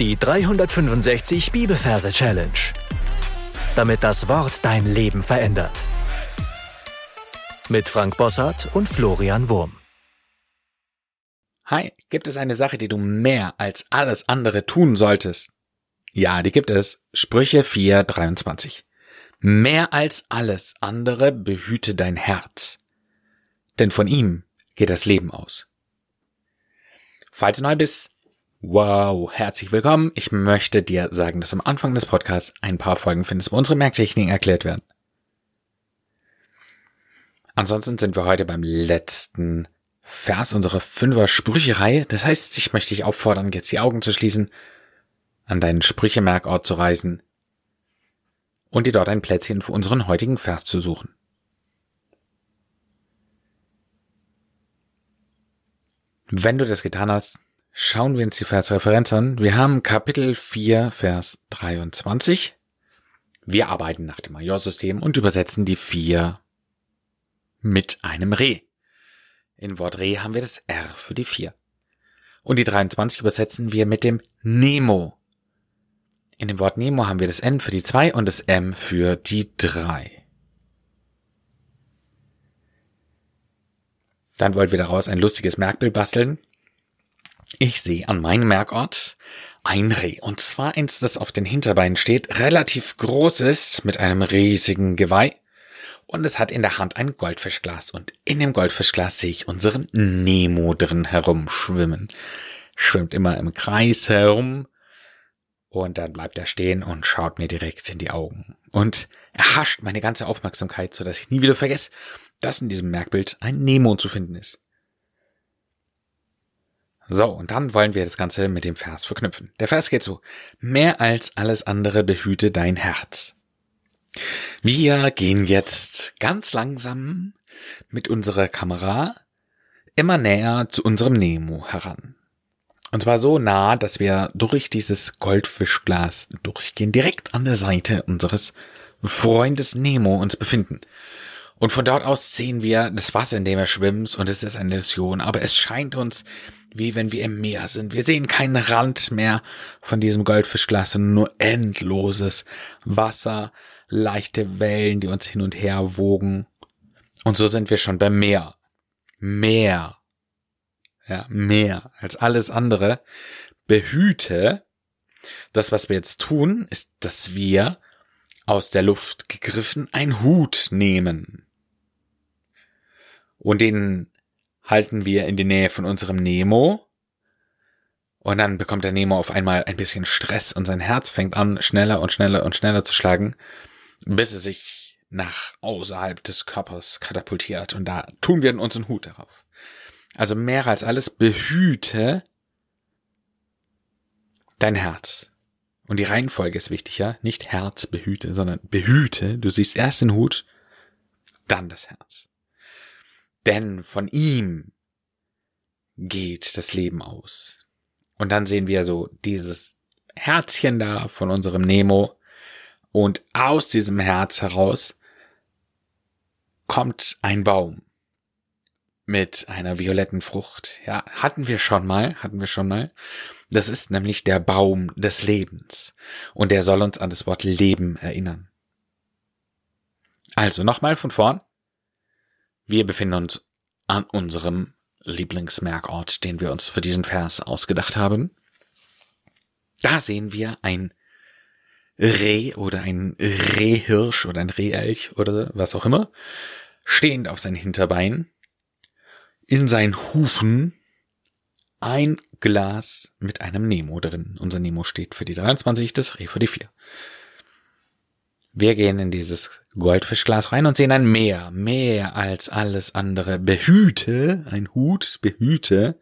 Die 365 Bibelverse Challenge. Damit das Wort dein Leben verändert. Mit Frank Bossart und Florian Wurm. Hi, gibt es eine Sache, die du mehr als alles andere tun solltest? Ja, die gibt es. Sprüche 4:23. Mehr als alles andere behüte dein Herz. Denn von ihm geht das Leben aus. Falls du neu bist, Wow, herzlich willkommen. Ich möchte dir sagen, dass am Anfang des Podcasts ein paar Folgen findest, wo unsere Merktechniken erklärt werden. Ansonsten sind wir heute beim letzten Vers unserer Fünfer Sprüchereihe. Das heißt, ich möchte dich auffordern, jetzt die Augen zu schließen, an deinen Sprüchemerkort zu reisen und dir dort ein Plätzchen für unseren heutigen Vers zu suchen. Wenn du das getan hast, Schauen wir uns die Versreferenz an. Wir haben Kapitel 4, Vers 23. Wir arbeiten nach dem Majorsystem und übersetzen die 4 mit einem Re. In Wort Re haben wir das R für die 4. Und die 23 übersetzen wir mit dem Nemo. In dem Wort Nemo haben wir das N für die 2 und das M für die 3. Dann wollen wir daraus ein lustiges Merkbild basteln. Ich sehe an meinem Merkort ein Reh. Und zwar eins, das auf den Hinterbeinen steht, relativ groß ist, mit einem riesigen Geweih. Und es hat in der Hand ein Goldfischglas. Und in dem Goldfischglas sehe ich unseren Nemo drin herumschwimmen. Schwimmt immer im Kreis herum. Und dann bleibt er stehen und schaut mir direkt in die Augen. Und erhascht meine ganze Aufmerksamkeit, sodass ich nie wieder vergesse, dass in diesem Merkbild ein Nemo zu finden ist. So, und dann wollen wir das Ganze mit dem Vers verknüpfen. Der Vers geht so. Mehr als alles andere behüte dein Herz. Wir gehen jetzt ganz langsam mit unserer Kamera immer näher zu unserem Nemo heran. Und zwar so nah, dass wir durch dieses Goldfischglas durchgehen, direkt an der Seite unseres Freundes Nemo uns befinden. Und von dort aus sehen wir das Wasser, in dem er schwimmt, und es ist eine Illusion, aber es scheint uns, wie wenn wir im Meer sind. Wir sehen keinen Rand mehr von diesem Goldfischglas, sondern nur endloses Wasser, leichte Wellen, die uns hin und her wogen. Und so sind wir schon beim Meer. Meer. Ja, mehr als alles andere. Behüte. Das, was wir jetzt tun, ist, dass wir aus der Luft gegriffen ein Hut nehmen. Und den halten wir in die Nähe von unserem Nemo. Und dann bekommt der Nemo auf einmal ein bisschen Stress und sein Herz fängt an, schneller und schneller und schneller zu schlagen, bis er sich nach außerhalb des Körpers katapultiert. Und da tun wir unseren Hut darauf. Also mehr als alles behüte dein Herz. Und die Reihenfolge ist wichtig, ja? Nicht Herz behüte, sondern behüte. Du siehst erst den Hut, dann das Herz. Denn von ihm geht das Leben aus. Und dann sehen wir so dieses Herzchen da von unserem Nemo. Und aus diesem Herz heraus kommt ein Baum mit einer violetten Frucht. Ja, hatten wir schon mal, hatten wir schon mal. Das ist nämlich der Baum des Lebens. Und der soll uns an das Wort Leben erinnern. Also nochmal von vorn. Wir befinden uns an unserem Lieblingsmerkort, den wir uns für diesen Vers ausgedacht haben. Da sehen wir ein Reh oder ein Rehhirsch oder ein Rehelch oder was auch immer, stehend auf seinen Hinterbeinen, in seinen Hufen ein Glas mit einem Nemo drin. Unser Nemo steht für die 23, das Reh für die 4. Wir gehen in dieses Goldfischglas rein und sehen ein Meer, mehr als alles andere. Behüte, ein Hut, behüte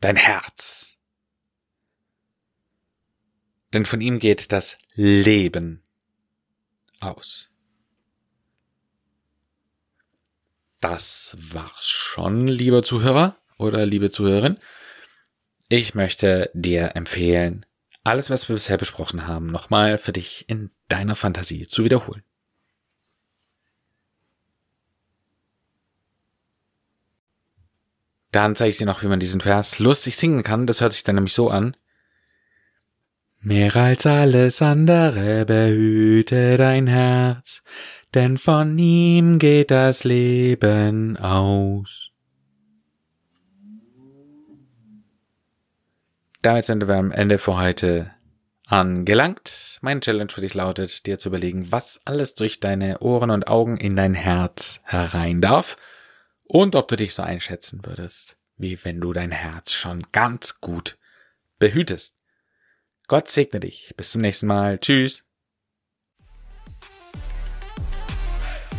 dein Herz. Denn von ihm geht das Leben aus. Das war's schon, lieber Zuhörer oder liebe Zuhörerin. Ich möchte dir empfehlen, alles, was wir bisher besprochen haben, nochmal für dich in deiner Fantasie zu wiederholen. Dann zeige ich dir noch, wie man diesen Vers lustig singen kann. Das hört sich dann nämlich so an. Mehr als alles andere behüte dein Herz, denn von ihm geht das Leben aus. Damit sind wir am Ende für heute angelangt. Mein Challenge für dich lautet, dir zu überlegen, was alles durch deine Ohren und Augen in dein Herz herein darf und ob du dich so einschätzen würdest, wie wenn du dein Herz schon ganz gut behütest. Gott segne dich. Bis zum nächsten Mal. Tschüss.